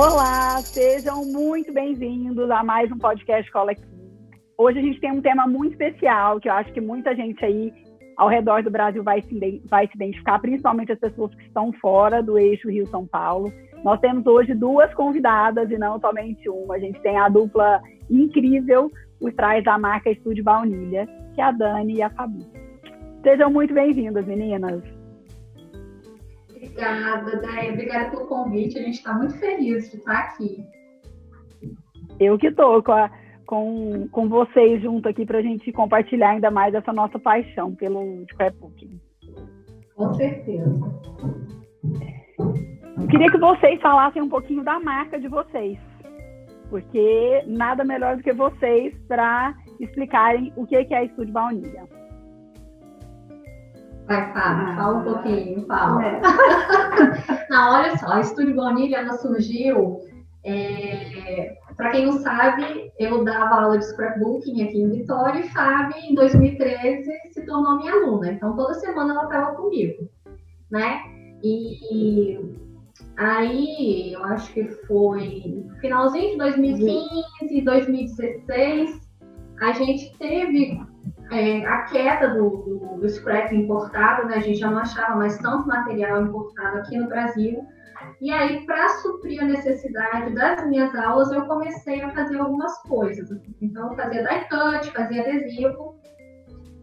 Olá, sejam muito bem-vindos a mais um podcast Cola aqui. Hoje a gente tem um tema muito especial que eu acho que muita gente aí ao redor do Brasil vai se, vai se identificar, principalmente as pessoas que estão fora do eixo Rio-São Paulo. Nós temos hoje duas convidadas e não somente uma. A gente tem a dupla incrível por trás da marca Estúdio Baunilha, que é a Dani e a Fabi. Sejam muito bem-vindas, meninas. Obrigada, Day. Obrigada pelo convite. A gente está muito feliz de estar aqui. Eu que estou com, com, com vocês junto aqui para a gente compartilhar ainda mais essa nossa paixão pelo scrapbooking. Com certeza. Eu queria que vocês falassem um pouquinho da marca de vocês, porque nada melhor do que vocês para explicarem o que é a Estúdio Baunilha. Vai, Fábio, fala um pouquinho, fala. É. não, olha só, a Estúdio Baunilha, ela surgiu, é, para quem não sabe, eu dava aula de scrapbooking aqui em Vitória e Fábio, em 2013, se tornou minha aluna. Então, toda semana ela estava comigo, né? E aí, eu acho que foi finalzinho de 2015, 2016, a gente teve é, a queda do, do, do, scrap importado, né? A gente já não achava mais tanto material importado aqui no Brasil. E aí, para suprir a necessidade das minhas aulas, eu comecei a fazer algumas coisas. Então, eu fazia die cut, fazia adesivo.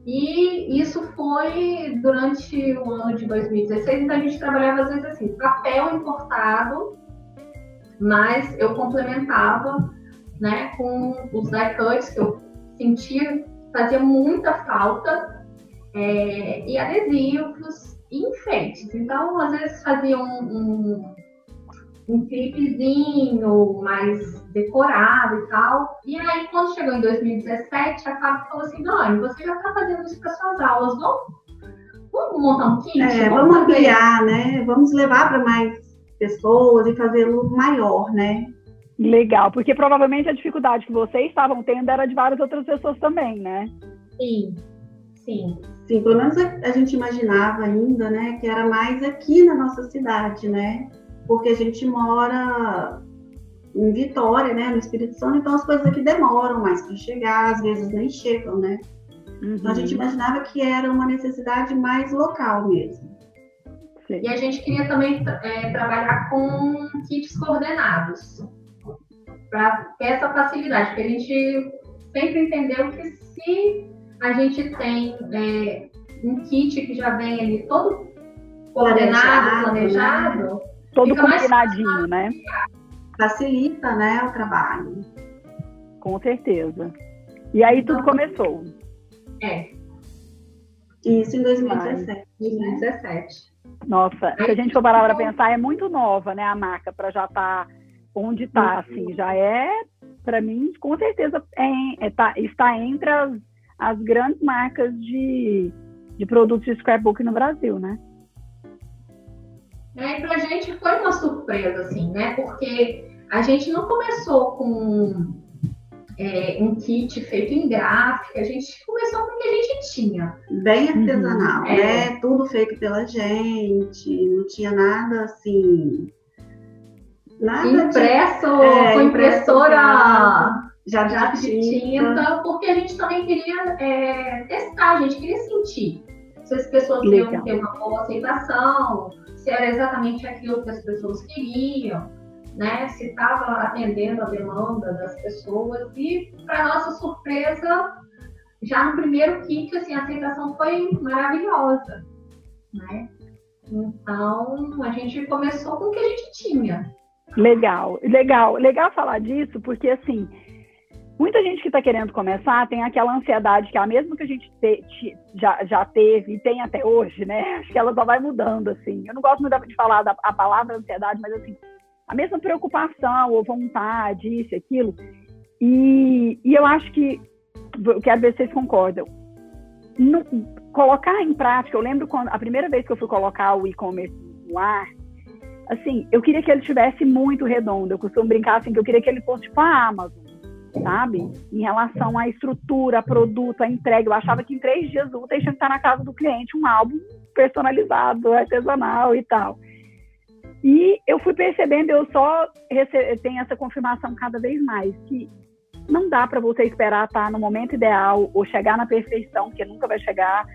E isso foi durante o ano de 2016, então a gente trabalhava às vezes assim, papel importado, mas eu complementava né, com os die cuts que eu sentia fazia muita falta, é, e adesivos e enfeites. Então, às vezes fazia um, um, um clipezinho mais decorado e tal. E aí, quando chegou em 2017, a Fábio falou assim, Dani, você já está fazendo isso para suas aulas, vamos, vamos montar um kit? É, vamos, vamos ampliar, né? Vamos levar para mais pessoas e fazê-lo maior, né? Legal, porque provavelmente a dificuldade que vocês estavam tendo era de várias outras pessoas também, né? Sim, sim. Sim, pelo menos a, gente imaginava ainda, né, que era mais aqui na nossa cidade, né? Porque a gente mora em Vitória, né, no Espírito Santo, então as coisas aqui demoram mais para chegar, às vezes nem chegam, né? Uhum. Então a gente uhum. imaginava que era uma necessidade mais local mesmo. Sim. E a gente queria também é, trabalhar com kits coordenados para ter essa facilidade, porque a gente sempre entendeu que se a gente tem é, um kit que já vem ali todo coordenado, planejado, né? todo combinadinho, né? Facilita, né, o trabalho. Com certeza. E aí tudo então, começou. É. Isso em 2017. 2017. Nossa, se a gente for parar para pensar, é muito nova, né, a marca, para já estar tá onde está, uhum. assim, já é, para mim, com certeza, é, é, tá, está entre as, as grandes marcas de, de produtos de scrapbook no Brasil, né? É, para a gente foi uma surpresa, assim, né? Porque a gente não começou com é, um kit feito em gráfica, a gente começou com o que a gente tinha. Bem artesanal, uhum. né? É. Tudo feito pela gente, não tinha nada assim Nada impresso é, com impressora já, já de tinta. tinta, porque a gente também queria é, testar, a gente queria sentir se as pessoas Legal. iam ter uma boa aceitação, se era exatamente aquilo que as pessoas queriam, né? Se estava atendendo a demanda das pessoas. E, para nossa surpresa, já no primeiro kit, assim, a aceitação foi maravilhosa, né? Então, a gente começou com o que a gente tinha. Legal, legal, legal falar disso, porque assim, muita gente que está querendo começar tem aquela ansiedade que a mesma que a gente te, te, já, já teve e tem até hoje, né? Acho que ela só vai mudando, assim. Eu não gosto muito de falar da, a palavra ansiedade, mas assim, a mesma preocupação ou vontade, isso, aquilo. E, e eu acho que, quero ver se vocês concordam. No, colocar em prática, eu lembro quando a primeira vez que eu fui colocar o e-commerce no ar, assim, eu queria que ele estivesse muito redondo. Eu costumo brincar assim que eu queria que ele fosse tipo a Amazon, sabe? Em relação à estrutura, produto, à entrega. Eu achava que em três dias úteis tinha que estar na casa do cliente um álbum personalizado, artesanal e tal. E eu fui percebendo, eu só tenho essa confirmação cada vez mais, que não dá para você esperar estar no momento ideal ou chegar na perfeição, que nunca vai chegar,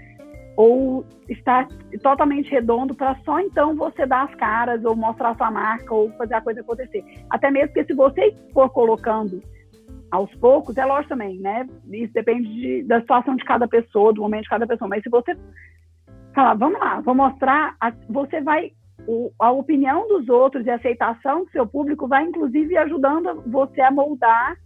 ou estar totalmente redondo para só então você dar as caras ou mostrar sua marca ou fazer a coisa acontecer. Até mesmo que se você for colocando aos poucos, é lógico também, né? Isso depende de, da situação de cada pessoa, do momento de cada pessoa. Mas se você falar, vamos lá, vou mostrar, a, você vai o, a opinião dos outros e a aceitação do seu público vai inclusive ajudando você a moldar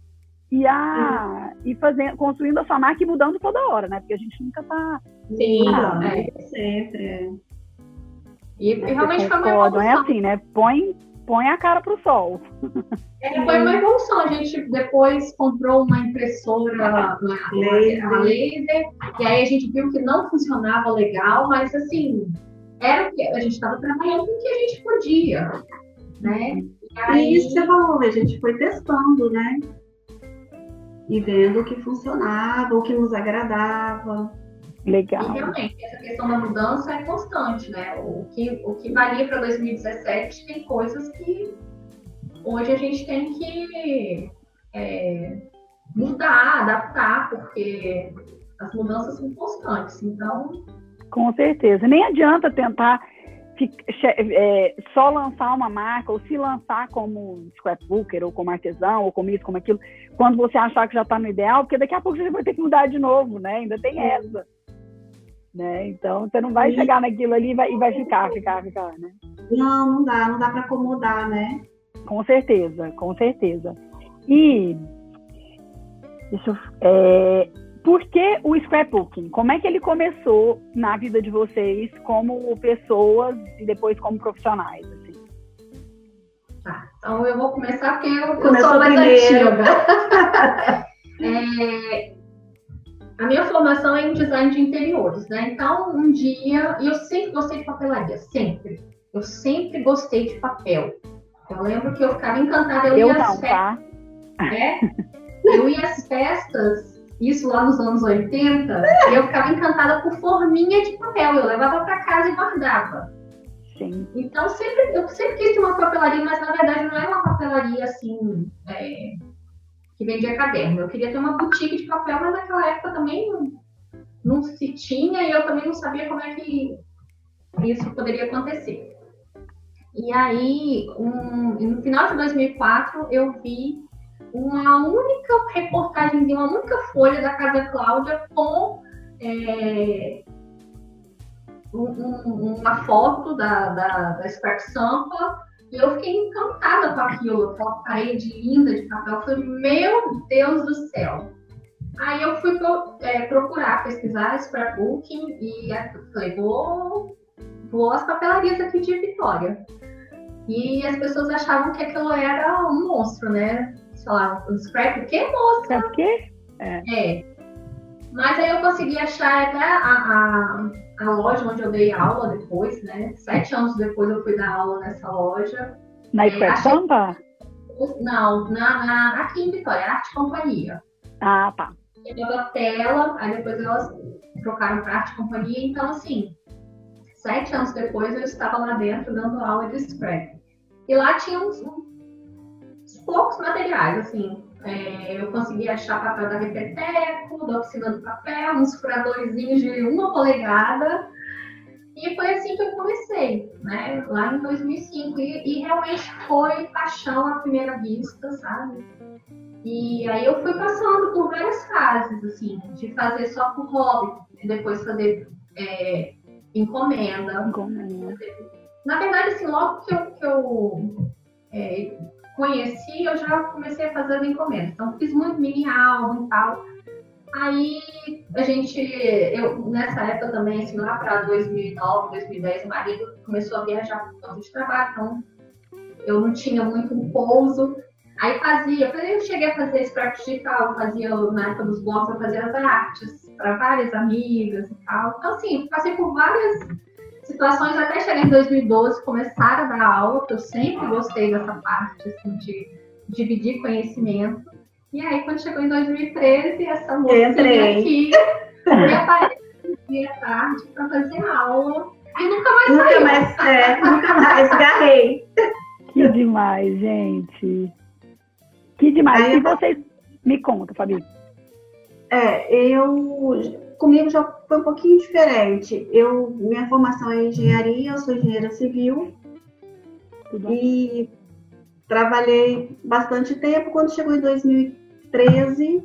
e a e fazendo, construindo a sua marca e mudando toda hora, né? Porque a gente nunca tá. Sim, ah, é. sempre. É. E, e realmente foi uma evolução. É assim, né? Põe, põe a cara pro sol. É, foi uma evolução. A gente depois comprou uma impressora uma, laser. uma laser, e aí a gente viu que não funcionava legal, mas assim, era que a gente estava trabalhando com o que a gente podia, né? E, aí... e isso você falou, a gente foi testando, né? e vendo o que funcionava, o que nos agradava. Legal. E realmente, essa questão da mudança é constante, né? O que, o que valia para 2017 tem coisas que hoje a gente tem que é, mudar, adaptar, porque as mudanças são constantes. Então. Com certeza. Nem adianta tentar é, só lançar uma marca ou se lançar como scrapbooker ou como artesão ou como isso, como aquilo, quando você achar que já está no ideal, porque daqui a pouco você vai ter que mudar de novo, né? Ainda tem essa. Né? Então você não vai chegar naquilo ali e vai, e vai ficar, ficar, ficar, né? Não, não dá, não dá para acomodar, né? Com certeza, com certeza. E eu, é, por que o scrapbooking? Como é que ele começou na vida de vocês como pessoas e depois como profissionais? Assim? Tá, então eu vou começar porque eu, eu sou mais primeiro. antiga. é, a minha formação é em design de interiores, né? Então, um dia, eu sempre gostei de papelaria, sempre. Eu sempre gostei de papel. Eu lembro que eu ficava encantada. Eu, eu ia não, às tá? É, eu ia às festas isso lá nos anos 80, e eu ficava encantada por forminha de papel. Eu levava para casa e guardava. Sim. Então, sempre, eu sempre quis ter uma papelaria, mas na verdade não é uma papelaria assim, é, que vendia caderno. Eu queria ter uma boutique de papel, mas naquela época também não, não se tinha e eu também não sabia como é que isso poderia acontecer. E aí, um, no final de 2004, eu vi uma única reportagem, uma única folha da Casa Cláudia com é, um, uma foto da, da, da Sampa e eu fiquei encantada com aquilo, aquela parede linda de papel. Eu falei, meu Deus do céu! Aí eu fui é, procurar, pesquisar scrapbooking e falei, vou, vou às papelarias aqui de Vitória. E as pessoas achavam que aquilo era um monstro, né? sei lá, um scrap o quê, moça? Scrap o quê? É. é. Mas aí eu consegui achar até a, a, a, loja onde eu dei aula depois, né? Sete anos depois eu fui dar aula nessa loja. Na é, Scrap Sampa? Não, na, na, aqui em Vitória, Arte Companhia. Ah, tá. Eu a tela, aí depois elas trocaram para Arte Companhia, então assim, sete anos depois eu estava lá dentro dando aula de scrap. E lá tinha uns, poucos materiais, assim. É, eu consegui achar papel da Repeteco, da Oficina do Papel, uns furadorzinhos de uma polegada. E foi assim que eu comecei, né? Lá em 2005. E, e realmente foi paixão à primeira vista, sabe? E aí eu fui passando por várias fases, assim, de fazer só por hobby, depois fazer é, encomenda. encomenda. Na verdade, assim, logo que eu, que eu é, conheci, eu já comecei a fazer encomenda. Então, fiz muito mini álbum e tal. Aí, a gente, eu, nessa época também, assim, lá para 2009, 2010, o marido começou a viajar por causa de trabalho, então eu não tinha muito um pouso. Aí fazia, eu cheguei a fazer scrap digital, fazia na época dos blogs, eu fazia as artes para várias amigas e tal. Então, assim, passei por várias situações até chegar em 2012, começar a dar aula, que eu sempre gostei dessa parte assim, de dividir conhecimento. E aí, quando chegou em 2013, essa moça aqui me apareceu dia tarde para fazer aula. E nunca mais Nunca saiu. mais, é, nunca mais garrei. Que demais, gente. Que demais. Aí e vocês. Me conta, Fabi. É, eu comigo já foi um pouquinho diferente. Eu minha formação é engenharia, eu sou engenheira civil e trabalhei bastante tempo. Quando chegou em 2013,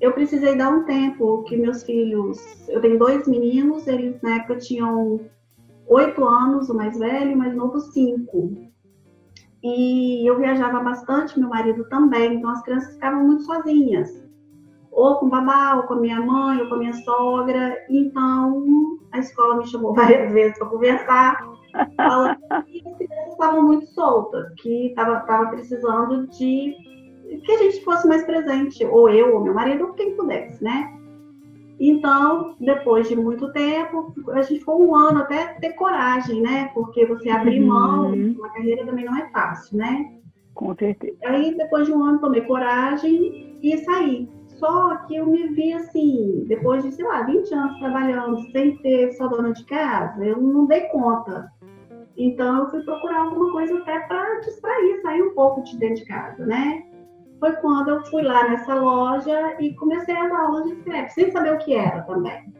eu precisei dar um tempo que meus filhos, eu tenho dois meninos, eles na época tinham oito anos, o mais velho, o mais novo cinco. E eu viajava bastante, meu marido também, então as crianças ficavam muito sozinhas ou com o babá, ou com a minha mãe, ou com a minha sogra. Então, a escola me chamou várias vezes para conversar, falando que as crianças estavam muito soltas, que estava tava precisando de que a gente fosse mais presente, ou eu, ou meu marido, ou quem pudesse, né? Então, depois de muito tempo, a gente ficou um ano até ter coragem, né? Porque você abrir mão, Uhum. uma carreira também não é fácil, né? Com certeza. Aí, depois de um ano, tomei coragem e saí. Só que eu me vi assim, depois de, sei lá, 20 anos trabalhando, sem ter só dona de casa, eu não dei conta. Então, eu fui procurar alguma coisa até para distrair, sair um pouco de dentro de casa, né? Foi quando eu fui lá nessa loja e comecei as aulas de scrap, sem saber o que era também,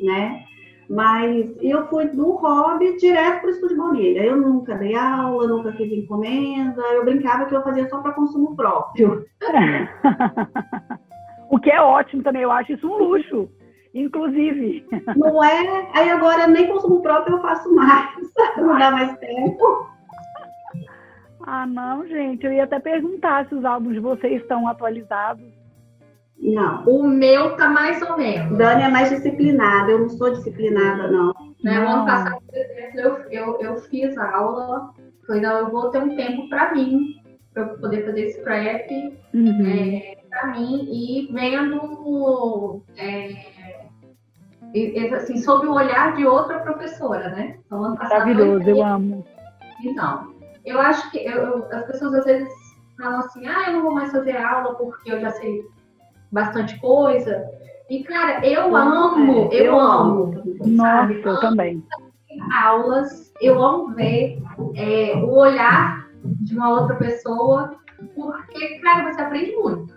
né? Mas eu fui do hobby direto para o estúdio baunilha. Eu nunca dei aula, nunca fiz encomenda. Eu brincava que eu fazia só para consumo próprio. o que é ótimo também, eu acho isso um luxo. Inclusive. Não é? Aí agora nem consumo próprio eu faço mais. Não dá mais tempo. Ah, não, gente. Eu ia até perguntar se os álbuns de vocês estão atualizados. Não. O meu tá mais ou menos. Dani é mais disciplinada. Eu não sou disciplinada, não. Né? O Não. ano passado, por exemplo, eu, eu, eu fiz aula, falei, não, eu vou ter um tempo para mim, para eu poder fazer scrap Uhum. é, para mim e vendo é, e- assim, sob o olhar de outra professora, né? Então, ano passado, Maravilhoso, eu eu amo. Então, eu acho que eu- as pessoas às vezes falam assim, ah, eu não vou mais fazer aula porque eu já sei bastante coisa. E, cara, eu amo, É, eu, amo. Nossa, eu também. aulas, eu amo ver é, o olhar de uma outra pessoa, porque, cara, você aprende muito.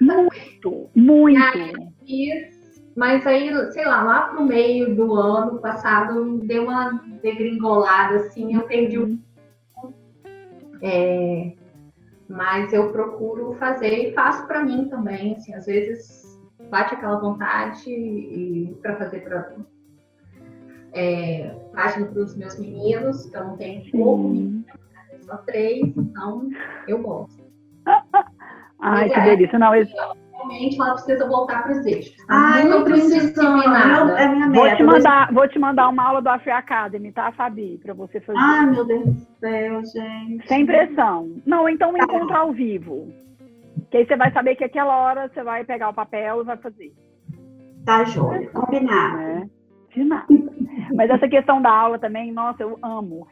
Muito, muito. Fiz, mas aí, sei lá, lá pro meio do ano passado, deu uma degringolada, assim, eu perdi o. É, mas eu procuro fazer e faço pra mim também, assim, às vezes bate aquela vontade e para fazer para é, página para os meus meninos, que eu não tenho pouco, só três, então eu gosto. Ai, que É. delícia. Não, esse- Realmente ela precisa voltar para os eixos. Tá muito preciso. disciplinada. É minha vou meta. te mandar, vou te mandar uma aula do Afri Academy, tá, Fabi? Pra você fazer. Ai, meu Deus do céu, gente. Sem pressão. Não, então um encontro ao vivo. Que aí você vai saber que aquela hora você vai pegar o papel e vai fazer. Tá, joia. Combinado. né? De nada. Mas essa questão da aula também, nossa, eu amo.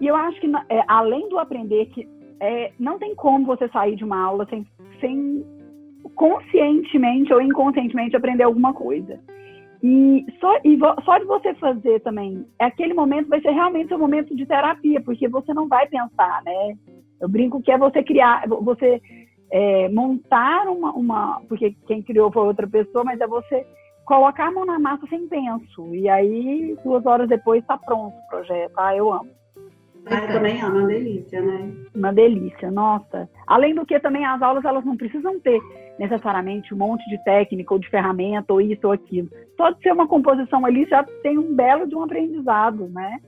E eu acho que, é, além do aprender, que é, não tem como você sair de uma aula sem, sem conscientemente ou inconscientemente aprender alguma coisa. E só, e só de você fazer também, aquele momento vai ser realmente um momento de terapia, porque você não vai pensar, né? Eu brinco que é você criar, você é, montar uma, uma. Porque quem criou foi outra pessoa, mas é você colocar a mão na massa sem penso. E aí, duas horas depois, está pronto o projeto. Ah, eu amo. Eu também é uma delícia, né? Uma delícia, nossa. Além do que também as aulas elas não precisam ter necessariamente um monte de técnica ou de ferramenta ou isso ou aquilo. Só de ser uma composição ali já tem um belo de um aprendizado, né?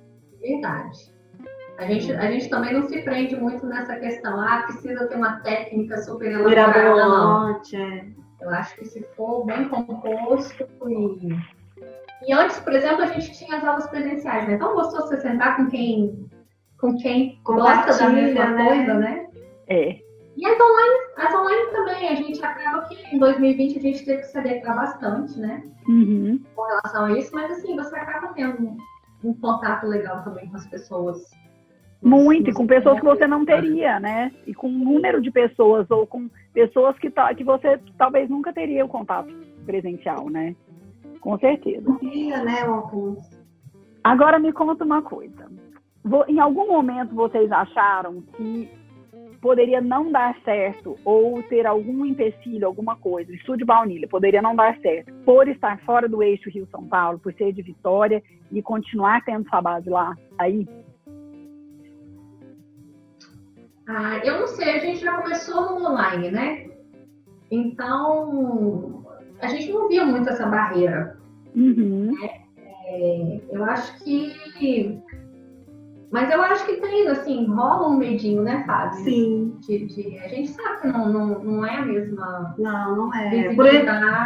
Verdade. A gente, a gente também não se prende muito nessa questão, ah, precisa ter uma técnica super elaborada, não. Mirabolante, é. Eu acho que se for bem composto e... E antes, por exemplo, a gente tinha as aulas presenciais, né? Tão gostoso você sentar com quem, com quem gosta da mesma né? coisa, né? É. E as online, as online também, a gente acaba que em 2020 a gente teve que se adequar bastante, né? Uhum. Com relação a isso, mas assim, você acaba tendo um, um contato legal também com as pessoas. Muito, e com pessoas que você não teria, né? E com um número de pessoas, ou com pessoas que, ta- que você talvez nunca teria o contato presencial, né? Com certeza. Dia, né, Alfonso? Agora me conta uma coisa. Em algum momento vocês acharam que poderia não dar certo ou ter algum empecilho, alguma coisa, o estúdio baunilha poderia não dar certo por estar fora do eixo Rio-São Paulo, por ser de Vitória e continuar tendo sua base lá, aí? Ah, eu não sei, a gente já começou no online, né? Então, a gente não via muito essa barreira. Uhum. É, eu acho que mas eu acho que tem, assim, rola um medinho, né, Fábio? Sim. De, de, a gente sabe que não, não, não é a mesma. Não, não é. Por,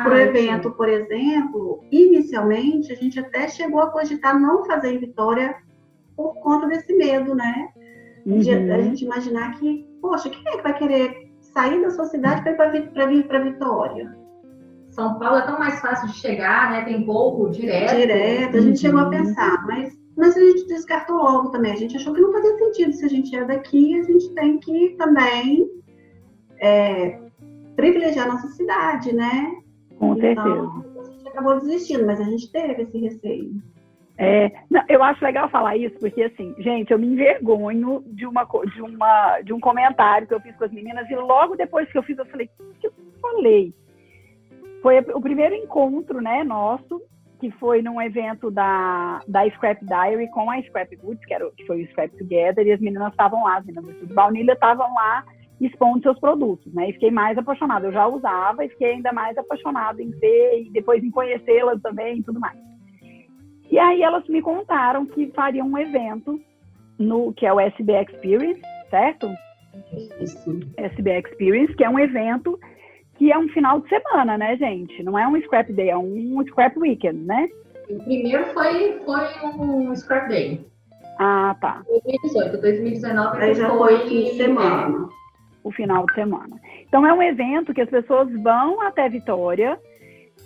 por evento, por exemplo, inicialmente a gente até chegou a cogitar não fazer em Vitória por conta desse medo, né? Uhum. De a gente imaginar que, poxa, quem é que vai querer sair da sua cidade para vir para Vitória? São Paulo é tão mais fácil de chegar, né? Tem pouco direto. Direto, a gente uhum. chegou a pensar, mas mas a gente descartou logo também. A gente achou que não fazia sentido. Se a gente é daqui, a gente tem que também é, privilegiar a nossa cidade, né? Com então, certeza. A gente acabou desistindo, mas a gente teve esse receio. É, não, eu acho legal falar isso, porque assim, gente, eu me envergonho de, uma, de, uma, de um comentário que eu fiz com as meninas, e logo depois que eu fiz, eu falei, o que eu falei? Foi o primeiro encontro, né, nosso, que foi num evento da, da Scrap Diary com a Scrap Goods, que, era, que foi o Scrap Together, e as meninas estavam lá, as meninas do Baunilha estavam lá expondo seus produtos, né? E fiquei mais apaixonada. Eu já usava e fiquei ainda mais apaixonada em ver e depois em conhecê-las também e tudo mais. E aí elas me contaram que fariam um evento no que é o SB Experience, certo? Isso. SB Experience, que é um evento que é um final de semana, né, gente? Não é um scrap day, é um scrap weekend, né? O primeiro foi, foi um scrap day. Ah, tá. 2018, 2019 Aí já foi fim de semana. O final de semana. Então é um evento que as pessoas vão até Vitória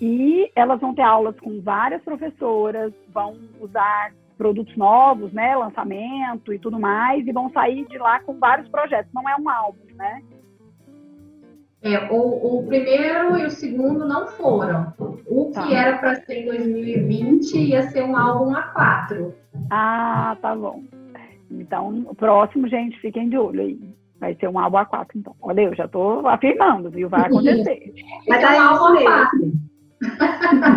e elas vão ter aulas com várias professoras, vão usar produtos novos, né, lançamento e tudo mais, e vão sair de lá com vários projetos. Não é um álbum, né? É, o, o, primeiro e o segundo não foram. O que tá. era para ser em 2020 ia ser um álbum A4. Ah, tá bom. Então, o próximo, gente, fiquem de olho aí. Vai ser um álbum A4, então. Olha, eu já estou afirmando, viu? Vai acontecer. Mas é um álbum A4.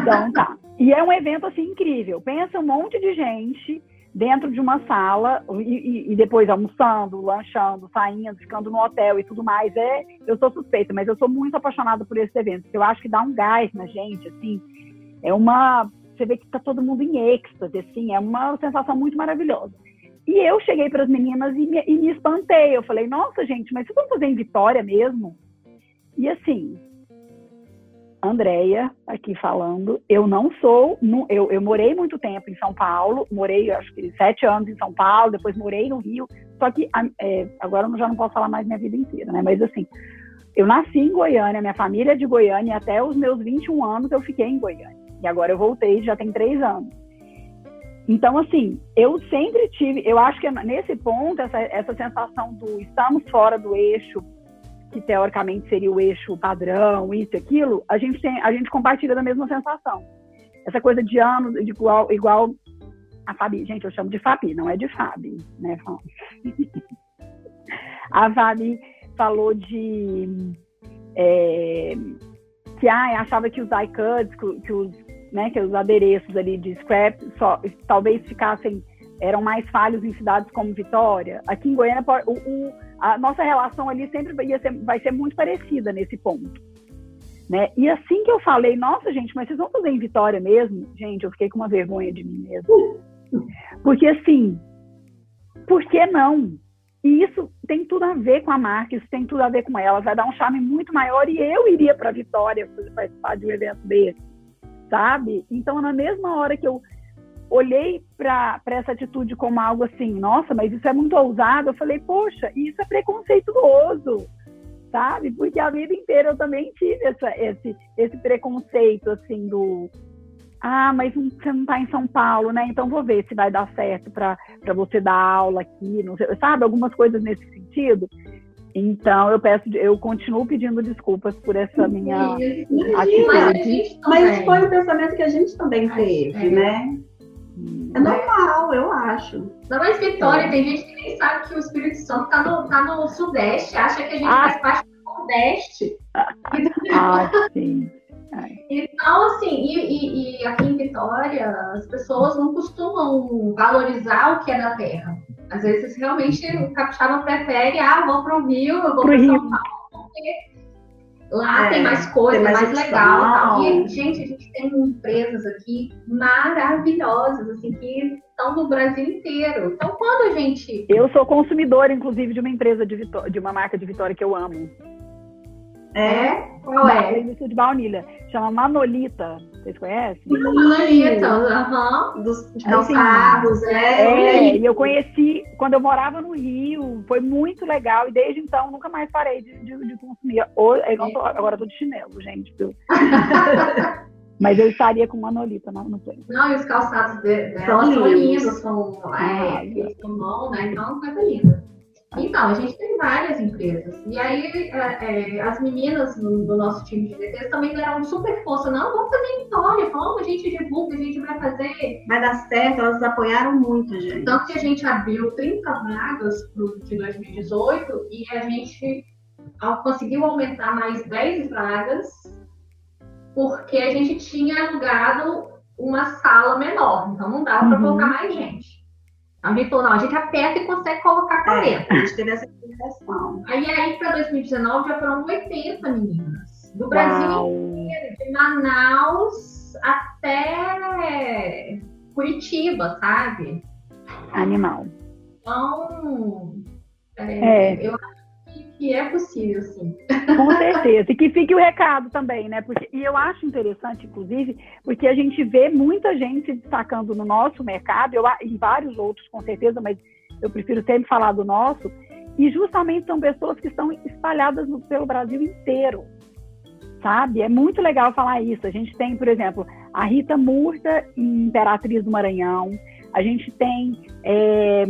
Então, tá. E é um evento, assim, incrível. Pensa um monte de gente dentro de uma sala e, e, depois almoçando, lanchando, saindo, ficando no hotel e tudo mais. É, eu sou suspeita, mas eu sou muito apaixonada por esse evento. Eu acho que dá um gás na gente, assim. É uma, você vê que tá todo mundo em êxtase, assim, é uma sensação muito maravilhosa. E eu cheguei para as meninas e me, e me espantei. Eu falei, nossa, gente, mas vocês vão fazer em Vitória mesmo? E assim, Andréia aqui falando. Eu não sou, eu, eu morei muito tempo em São Paulo, morei acho que sete anos em São Paulo, depois morei no Rio. Só que é, agora eu já não posso falar mais minha vida inteira, né? Mas assim, eu nasci em Goiânia, minha família é de Goiânia, e até os meus 21 anos eu fiquei em Goiânia. E agora eu voltei, já tem três anos. Então, assim, eu sempre tive, eu acho que nesse ponto, essa, essa sensação do estamos fora do eixo, que teoricamente seria o eixo padrão, isso e aquilo, a gente, tem, a gente compartilha da mesma sensação. Essa coisa de anos, de igual, igual a Fabi, gente, eu chamo de Fabi, não é de Fabi, né? a Fabi falou de é, que ah, achava que os die cuts, que, que, os, né, que os adereços ali de scrap só, talvez ficassem eram mais falhos em cidades como Vitória. Aqui em Goiânia, o, o, a nossa relação ali sempre vai ser, vai ser muito parecida nesse ponto. Né? E assim que eu falei, nossa, gente, mas vocês vão fazer em Vitória mesmo? Gente, eu fiquei com uma vergonha de mim mesmo. Porque assim, por que não? E isso tem tudo a ver com a marca, isso tem tudo a ver com ela, vai dar um charme muito maior e eu iria para Vitória participar de um evento desse, sabe? Então, na mesma hora que eu olhei para essa atitude como algo assim, nossa, mas isso é muito ousado. Eu falei, poxa, isso é preconceituoso, sabe? Porque a vida inteira eu também tive essa, esse, esse preconceito, assim, do. Ah, mas você não está em São Paulo, né? Então vou ver se vai dar certo para você dar aula aqui, não sei, sabe? Algumas coisas nesse sentido. Então eu peço, eu continuo pedindo desculpas por essa minha atitude. Mas, mas foi o pensamento que a gente também teve, é. né? É normal, eu acho. Não, mas Vitória, é. tem gente que nem sabe que o Espírito Santo tá no, tá no Sudeste, acha que a gente ah. faz parte do Nordeste. Ah, sim. Então, assim, e, e, e, aqui em Vitória, as pessoas não costumam valorizar o que é da terra. Às vezes, realmente, o capixaba prefere, ah, vou para o Rio, eu vou para São Paulo, porque lá é, tem mais coisa, tem mais, mais legal. E, gente, a gente tem empresas aqui maravilhosas, assim, que estão no Brasil inteiro. Então, quando a gente... Eu sou consumidora, inclusive, de uma empresa de, Vitó de uma marca de Vitória que eu amo. É? Qual é? Isso de baunilha. Chama Manolita. Vocês conhecem? Manolita, aham. Uhum. Dos calçados, é. É, e eu conheci quando eu morava no Rio. Foi muito legal. E desde então nunca mais parei de, de, de consumir. Ou, eu tô, agora eu tô de chinelo, gente. Mas eu estaria com Manolita não, no play. Não, e os calçados de, são, lindos, são, é, são bons, né? Então, coisa linda. Então, a gente tem várias empresas. E aí, é, é, as meninas do, do, nosso time de DTs também deram super força. Não, vamos fazer vitória, vamos, a gente divulga, a gente vai fazer. Vai dar certo, elas apoiaram muito, gente. Tanto que a gente abriu 30 vagas pro, de 2018 e a gente conseguiu aumentar mais 10 vagas porque a gente tinha alugado uma sala menor. Então, não dava para uhum. colocar mais gente. A gente falou, não, a gente aperta e consegue colocar 40. É, a gente teve essa impressão. Aí, aí para 2019 já foram 80 meninas. Do Brasil Uau. inteiro, de Manaus até Curitiba, sabe? Animal. Então, é, é. eu acho que é possível, sim. Com certeza. E que fique o recado também, né? Porque, e eu acho interessante, inclusive, porque a gente vê muita gente se destacando no nosso mercado, eu, e vários outros, com certeza, mas eu prefiro sempre falar do nosso, e justamente são pessoas que estão espalhadas no, pelo Brasil inteiro. Sabe? É muito legal falar isso. A gente tem, por exemplo, a Rita Murta, Imperatriz do Maranhão. A gente tem, é,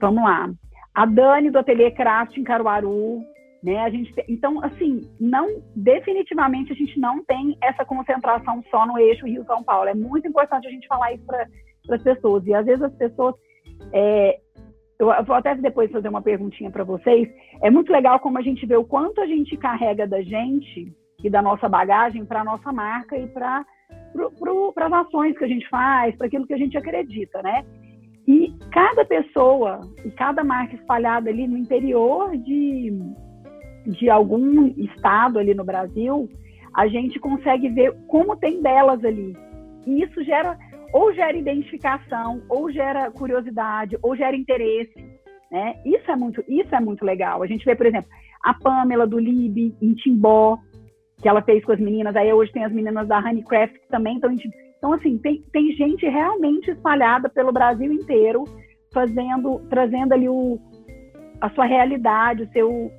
vamos lá, a Dani do Ateliê Craft em Caruaru, né? A gente então, assim, não definitivamente a gente não tem essa concentração só no eixo Rio São Paulo. É muito importante a gente falar isso para as pessoas. E às vezes as pessoas é, eu vou até depois fazer uma perguntinha para vocês. É muito legal como a gente vê o quanto a gente carrega da gente e da nossa bagagem para a nossa marca e para as ações que a gente faz, para aquilo que a gente acredita, né? Cada pessoa e cada marca espalhada ali no interior de, de algum estado ali no Brasil, a gente consegue ver como tem delas ali. E isso gera ou gera identificação, ou gera curiosidade, ou gera interesse, né? Isso é muito, isso é muito legal. A gente vê, por exemplo, a Pamela do Lib em Timbó, que ela fez com as meninas. Aí hoje tem as meninas da Honeycraft que também estão em então, assim, tem, tem gente realmente espalhada pelo Brasil inteiro, fazendo, trazendo ali o, a sua realidade, o seu,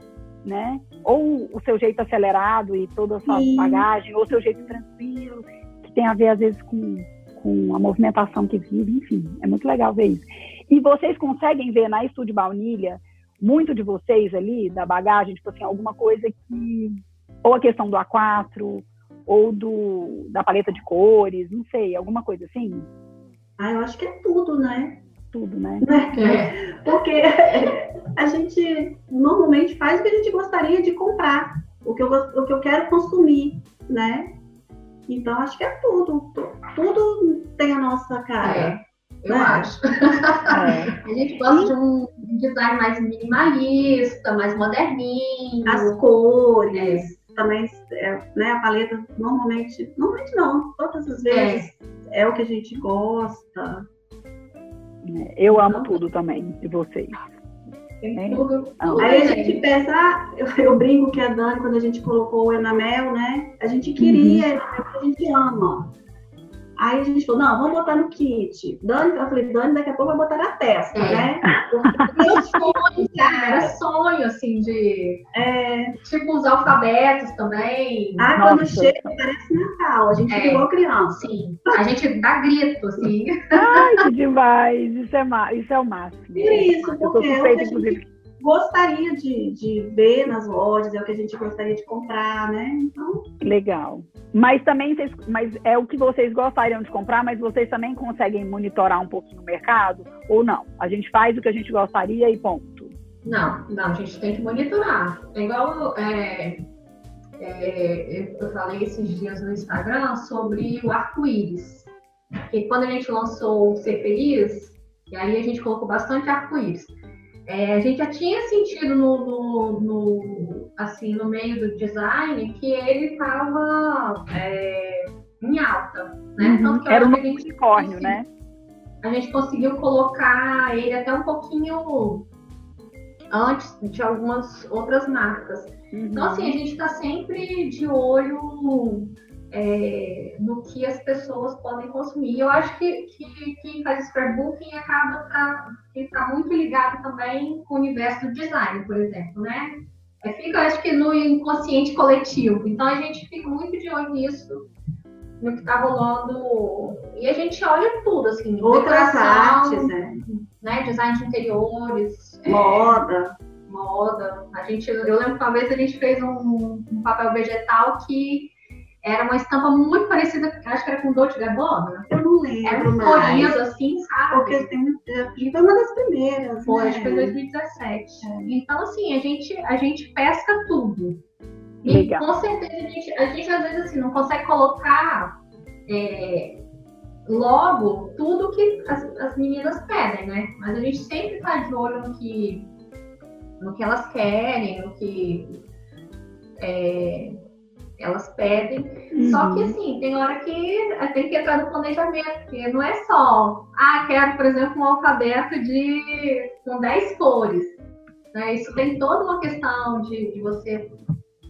né? Ou o seu jeito acelerado e toda a sua Sim. bagagem, ou o seu jeito tranquilo, que tem a ver, às vezes, com, com a movimentação que vive, enfim, é muito legal ver isso. E vocês conseguem ver na Estúdio Baunilha, muito de vocês ali, da bagagem, tipo assim, alguma coisa que. Ou a questão do A4, ou do, da paleta de cores, não sei, alguma coisa assim? Ah, eu acho que é tudo, né? Tudo, né? né? É. Porque a gente normalmente faz o que a gente gostaria de comprar, o que eu, o que eu quero consumir, né? Então acho que é tudo. Tudo tem a nossa cara. É, eu né? acho. É. A gente gosta de um design mais minimalista, mais moderninho. As cores também é, né, a paleta normalmente, normalmente não, todas as vezes é, é o que a gente gosta. É, eu amo tudo também de vocês. É. Tudo, Aí a gente pensa, ah, eu, eu, brinco que a Dani, quando a gente colocou o Enamel, né? A gente queria, uhum. a gente ama. Aí a gente falou, não, vamos botar no kit. Dani, eu falei, Dani, daqui a pouco vai botar na testa, é. né? Meu sonho, cara, era sonho, assim, de... É... Tipo, os alfabetos também. Ah, Nossa. quando chega, parece Natal. A gente é. igual criança. Sim, a gente dá grito, assim. Ai, que demais. Isso é, isso é o máximo. Isso, porque... Eu tô suspeita, inclusive, gostaria de, de ver nas lojas, é o que a gente gostaria de comprar, né? Então... Legal. Mas também vocês, mas é o que vocês gostariam de comprar, mas vocês também conseguem monitorar um pouquinho o mercado ou não? A gente faz o que a gente gostaria e ponto. Não, não, a gente tem que monitorar. É igual é, é, eu falei esses dias no Instagram sobre o arco-íris. Que quando a gente lançou o Ser Feliz, e aí a gente colocou bastante arco-íris. É, a gente já tinha sentido no, no, no, assim, no meio do design que ele estava é, em alta. Né? Uhum. Era um unicórnio, né? A gente conseguiu colocar ele até um pouquinho antes de algumas outras marcas. Uhum. Então, assim, a gente está sempre de olho é, no que as pessoas podem consumir. Eu acho que, que quem faz scrapbooking acaba tá, tá muito ligado também com o universo do design, por exemplo, né? É, fica, acho que, no inconsciente coletivo. Então, a gente fica muito de olho nisso, no que está rolando. E a gente olha tudo, assim. Outras artes, né? né? Design de interiores. É, Moda. É, moda. A gente, eu lembro que uma vez a gente fez um, um papel vegetal que era uma estampa muito parecida, acho que era com Dolce Gabbana. Eu não lembro Era um colorido assim, sabe? Porque tem, foi uma das primeiras, Foi, né? acho que foi 2017. É. Então, assim, a gente, a gente pesca tudo. E Legal. com certeza a gente, a gente às vezes assim, não consegue colocar é, logo tudo que as, as meninas pedem, né? Mas a gente sempre tá de olho no que no que elas querem, no que é, elas pedem. Uhum. Só que assim, tem hora que tem que entrar no planejamento, porque não é só, ah, quero, por exemplo, um alfabeto de com 10 cores. Né? Isso tem toda uma questão de, de você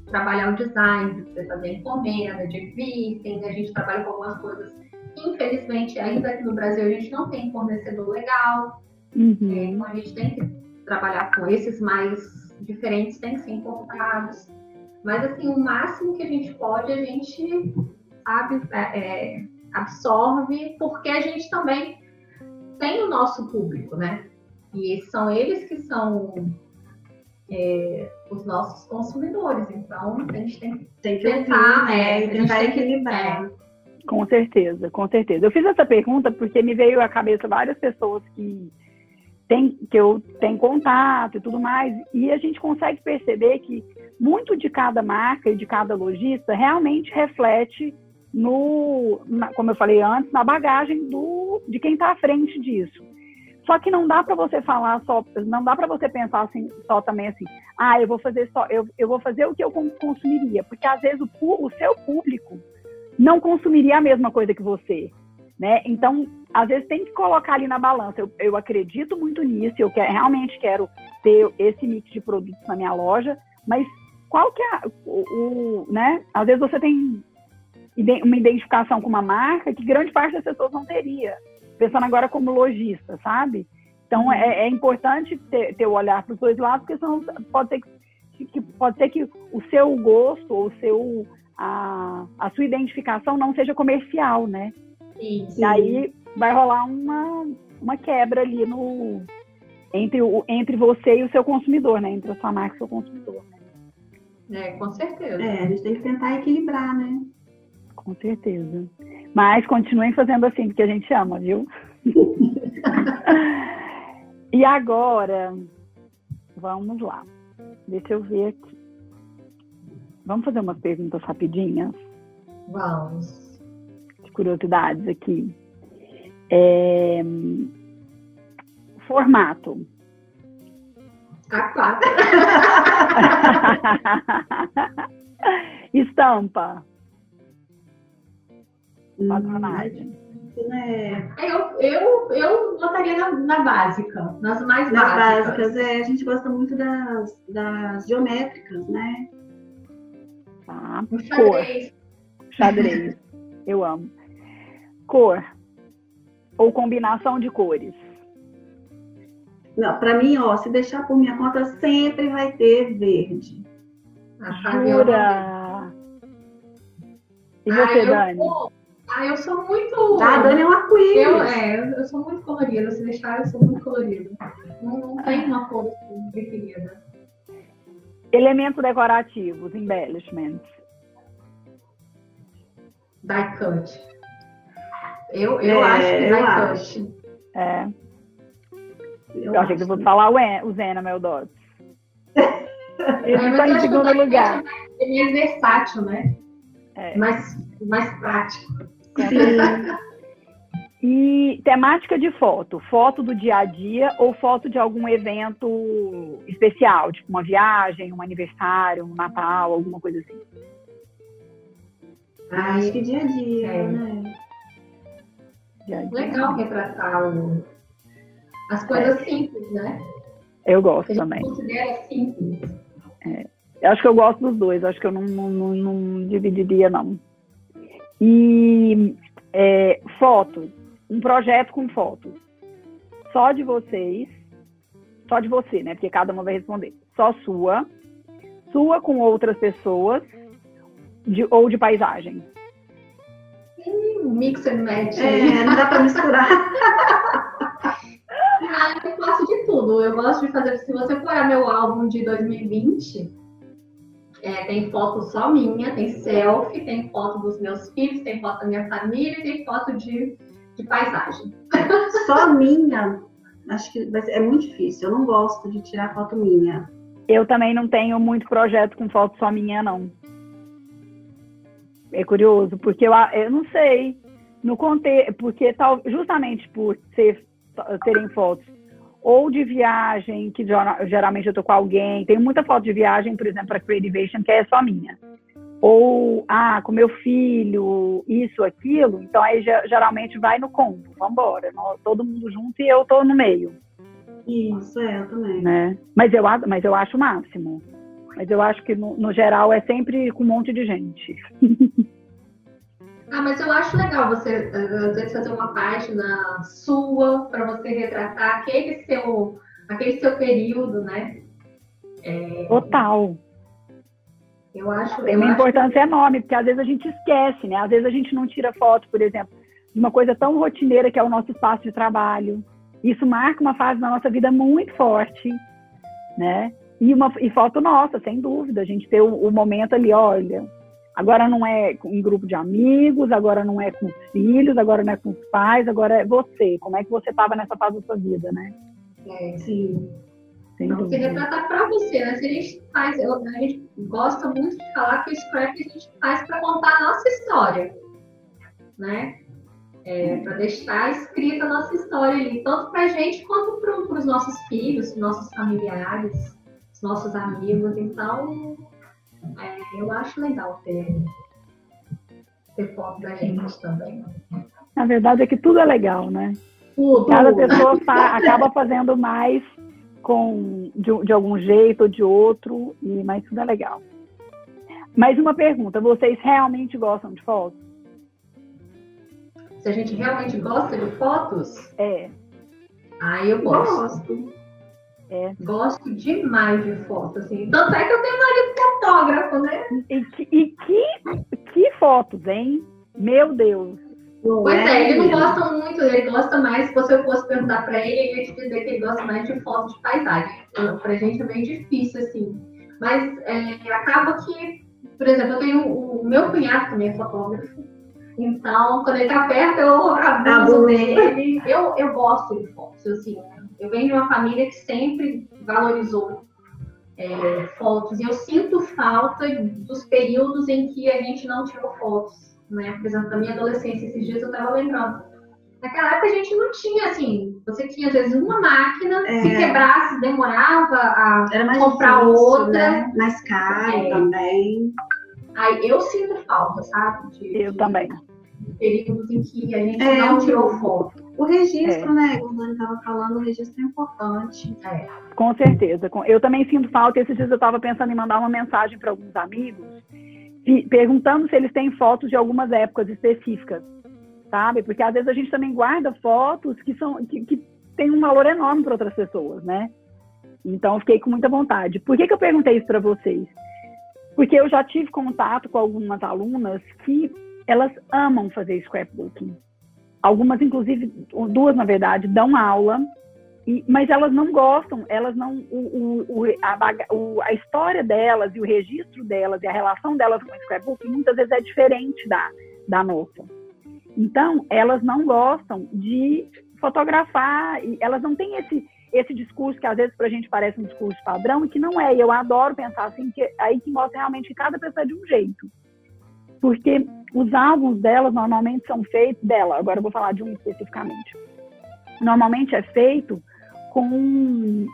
trabalhar o design, de você fazer encomenda, de item, a gente trabalha com algumas coisas. Infelizmente, ainda aqui no Brasil, a gente não tem fornecedor legal. Uhum. Então a gente tem que trabalhar com esses mais diferentes, tem que ser importados. Mas, assim, o máximo que a gente pode, a gente, sabe, é, é, absorve, porque a gente também tem o nosso público, né? E são eles que são é, os nossos consumidores. Então, a gente tem, tem que tentar, ouvir, né? é, tentar equilibrar. É. Com certeza, com certeza. Eu fiz essa pergunta porque me veio à cabeça várias pessoas que tem, que eu tenho contato e tudo mais, e a gente consegue perceber que muito de cada marca e de cada lojista realmente reflete no, na, como eu falei antes, na bagagem do, de quem está à frente disso. Só que não dá para você falar só, não dá para você pensar assim, só também assim, ah, eu vou fazer só, eu, eu vou fazer o que eu consumiria, porque às vezes o, o seu público não consumiria a mesma coisa que você, né? Então, às vezes tem que colocar ali na balança. Eu, eu acredito muito nisso, eu quero, realmente quero ter esse mix de produtos na minha loja, mas qual que é o, o, né? Às vezes você tem uma identificação com uma marca que grande parte das pessoas não teria. Pensando agora como lojista, sabe? Então uhum. é, é importante ter, ter o olhar para os dois lados, porque senão pode ser que, que, pode ser que o seu gosto ou o seu a, a sua identificação não seja comercial, né? Sim, sim. E aí vai rolar uma, uma quebra ali no entre, o, entre você e o seu consumidor, né? Entre a sua marca e o seu consumidor. Né? É, com certeza. É, a gente tem que tentar equilibrar, né? Com certeza. Mas continuem fazendo assim, porque a gente ama, viu? e agora, vamos lá. Deixa eu ver aqui. Vamos fazer umas perguntas rapidinhas? Vamos. De curiosidades aqui. É... Formato. A4. Estampa. Patronagem. É. Eu, eu, eu botaria na, na básica, nas mais nas básicas. básicas. é. A gente gosta muito das, das geométricas, né? Tá. Um xadrez. Cor. Xadrez. eu amo. Cor ou combinação de cores? Não, para mim, ó, se deixar por minha conta, sempre vai ter verde. Ah, Jura? E você, ah, Dani? Ah, eu sou muito. Ah, a Dani é um arco-íris. Eu, é, eu sou muito colorida. Se deixar, eu sou muito colorida. Não, não tem uma cor assim, preferida. Elementos decorativos, embellishments. Die cut. Eu, eu é, acho que die cut. É. Eu, eu achei que fosse falar o, Zena, meu Dots. Ele está em segundo lugar. É mais versátil, né? É. Mais, mais prático. E temática de foto? Foto do dia a dia ou foto de algum evento especial, tipo uma viagem, um aniversário, um Natal, alguma coisa assim? Ah, acho que dia a dia, é. né? Dia -dia. Legal retratar o... as coisas é. simples, né? Eu gosto também. Considera simples. É. Eu acho que eu gosto dos dois, acho que eu não, não, não, não dividiria, não. E é, fotos, um projeto com fotos. Só de vocês, só de você, né? Porque cada uma vai responder. Só sua, sua com outras pessoas, de, ou de paisagem. mix and match. É, não dá para misturar. ah, eu faço de tudo. Eu gosto de fazer. Se você for meu álbum de 2020, é, tem foto só minha, tem selfie, tem foto dos meus filhos, tem foto da minha família e tem foto de, de paisagem. Só minha? Acho que é muito difícil. Eu não gosto de tirar foto minha. Eu também não tenho muito projeto com foto só minha, não. É curioso, porque eu, eu não sei. No conte, porque tal, justamente por ser, terem fotos ou de viagem, que geralmente eu tô com alguém. Tenho muita foto de viagem, por exemplo, para Creativation, que é só minha. Ou, ah, com meu filho, isso, aquilo. Então, aí geralmente vai no combo. Vamos embora. Todo mundo junto e eu tô no meio. Isso, é, eu também. Né? Mas, eu, mas eu acho o máximo. Mas eu acho que, no, no geral, é sempre com um monte de gente. Ah, mas eu acho legal você, às vezes, fazer uma página sua para você retratar aquele seu, aquele seu período, né? É... Total. Eu acho. Tem uma eu importância enorme, porque às vezes a gente esquece, né? Às vezes a gente não tira foto, por exemplo, de uma coisa tão rotineira que é o nosso espaço de trabalho. Isso marca uma fase da nossa vida muito forte, né? E, uma, e foto nossa, sem dúvida. A gente ter o, o momento ali, olha, Agora não é em grupo de amigos, agora não é com os filhos, agora não é com os pais, agora é você. Como é que você estava nessa fase da sua vida, né? É, sim. Sem então, se retratar para você, né? Se a gente faz, eu, a gente gosta muito de falar que o scrap a gente faz para contar a nossa história, né? É, para deixar escrita a nossa história ali, tanto para a gente quanto para os nossos filhos, nossos familiares, os nossos amigos. Então, eu acho legal ter, ter foto da gente também. Na verdade é que tudo é legal, né? Tudo. Cada pessoa fa acaba fazendo mais com de, de, algum jeito ou de outro, e, mas tudo é legal. Mais uma pergunta, vocês realmente gostam de fotos? Se a gente realmente gosta de fotos? É. Ah, eu gosto. É. Gosto demais de foto, assim. Tanto é que eu tenho marido fotógrafo, né? E que, e que, que fotos, hein? Meu Deus. pois é, ele não gosta muito, ele gosta mais, se você fosse perguntar para ele, ele ia te dizer que ele gosta mais de fotos de paisagem. Então, pra gente é bem difícil, assim. Mas é, acaba que, por exemplo, eu tenho o meu cunhado também é fotógrafo. Então, quando ele tá perto, eu abuso dele. Eu, eu gosto de fotos, assim. Eu venho de uma família que sempre valorizou é, fotos e eu sinto falta dos períodos em que a gente não tirou fotos, né? Por exemplo, na minha adolescência, esses dias eu estava lembrando. Naquela época a gente não tinha assim, você tinha às vezes uma máquina, é. se quebrasse, demorava a comprar difícil, outra. Né? Mais caro é. também. Aí eu sinto falta, sabe? De, eu de, também. De períodos em que a gente é, não tirou foto. O registro, é. né? Como Dani estava falando, o registro é importante. É. Com certeza. Eu também sinto falta. Esses dias eu estava pensando em mandar uma mensagem para alguns amigos, perguntando se eles têm fotos de algumas épocas específicas, sabe? Porque às vezes a gente também guarda fotos que são que, que têm um valor enorme para outras pessoas, né? Então eu fiquei com muita vontade. Por que, que eu perguntei isso para vocês? Porque eu já tive contato com algumas alunas que elas amam fazer scrapbooking. Algumas, inclusive, duas, na verdade, dão aula, e, mas elas não gostam, elas não. O, o, a, a, história delas e o registro delas e a relação delas com o scrapbooking muitas vezes é diferente da, da nossa. Então, elas não gostam de fotografar, e elas não têm esse, esse discurso que às vezes para a gente parece um discurso padrão e que não é. E eu adoro pensar assim, que aí que mostra realmente que cada pessoa é de um jeito. Porque os álbuns delas normalmente são feitos, dela, agora eu vou falar de um especificamente. Normalmente é feito com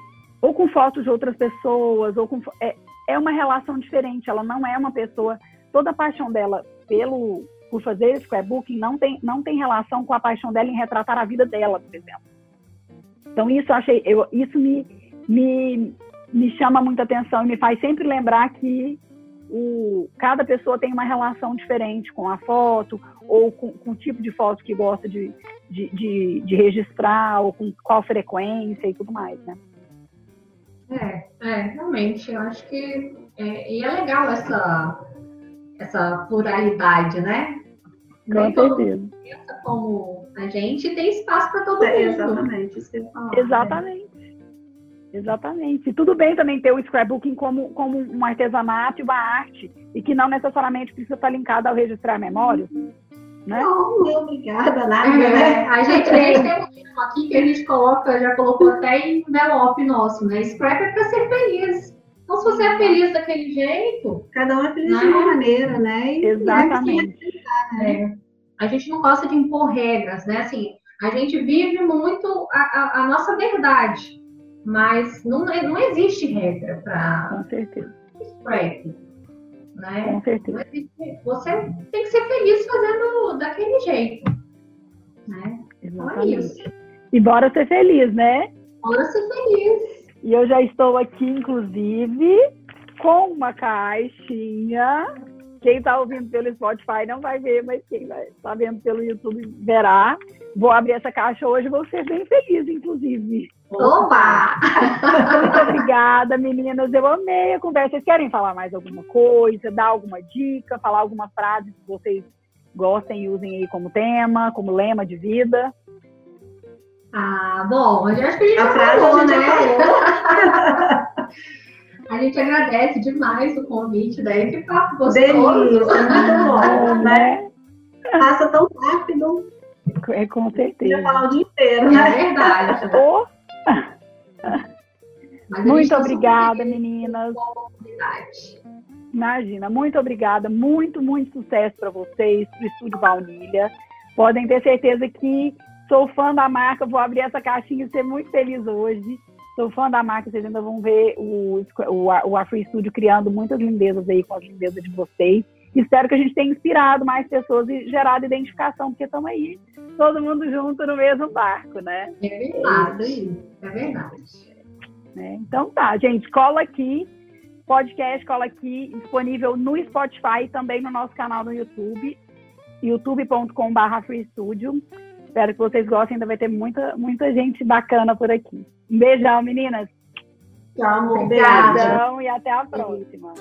ou com fotos de outras pessoas, ou com é, é uma relação diferente. Ela não é uma pessoa. Toda a paixão dela pelo por fazer scrapbooking não tem não tem relação com a paixão dela em retratar a vida dela, por exemplo. Então isso eu achei, eu, isso me, me me chama muita atenção e me faz sempre lembrar que o, cada pessoa tem uma relação diferente com a foto, ou com, com o tipo de foto que gosta de, de, de, de, registrar, ou com qual frequência e tudo mais, né? É, é realmente, eu acho que é, e é legal essa, essa pluralidade, né? Com certeza. Pensa como a gente tem espaço para todo é, mundo. Exatamente, isso que eu falar, Exatamente. Exatamente. Tudo bem também ter o scrapbooking como, como um artesanato e uma arte, e que não necessariamente precisa estar linkado ao registrar memórias. Né? Não, não obrigada, nada. É, né? A gente, tem um aqui que a gente coloca, já colocou até em envelope nosso, né? Scrap é para ser feliz. Então, se você é feliz daquele jeito. Cada um é feliz né? de uma maneira, né? E Exatamente. né? É. A gente não gosta de impor regras, né? Assim, a gente vive muito a, a, a nossa verdade. Mas não, não existe regra para. Com certeza. Scrap. Né? Com certeza. Existe, você tem que ser feliz fazendo daquele jeito. Né? Exatamente. Então é isso. E bora ser feliz, né? Bora ser feliz. E eu já estou aqui, inclusive, com uma caixinha. Quem está ouvindo pelo Spotify não vai ver, mas quem está vendo pelo YouTube verá. Vou abrir essa caixa hoje, vou ser bem feliz, inclusive. Opa! Muito obrigada, meninas. Eu amei a conversa. Vocês querem falar mais alguma coisa, dar alguma dica, falar alguma frase que vocês gostem e usem aí como tema, como lema de vida? Ah, bom, eu acho que a gente a frase falou, a gente né? a gente agradece demais o convite, daí que papo gostoso. Delícia, muito bom, né? Passa tão rápido. É, com certeza. Ia falar o dia inteiro, né? É verdade. Oh. Muito obrigada, meninas. Imagina, muito obrigada, muito, muito sucesso para vocês, para o Estúdio Baunilha. Podem ter certeza que sou fã da marca, vou abrir essa caixinha e ser muito feliz hoje. Sou fã da marca, vocês ainda vão ver o, o, o Afro Studio criando muitas lindezas aí com as lindezas de vocês. Espero que a gente tenha inspirado mais pessoas e gerado identificação, porque estamos aí, todo mundo junto no mesmo barco, né? É verdade. É verdade. É, então tá, gente, cola aqui. Podcast cola aqui, disponível no Spotify e também no nosso canal no YouTube, youtube.com.br. Espero que vocês gostem, ainda vai ter muita, muita gente bacana por aqui. Um beijão, meninas. Tchau, Obrigadão e até a próxima.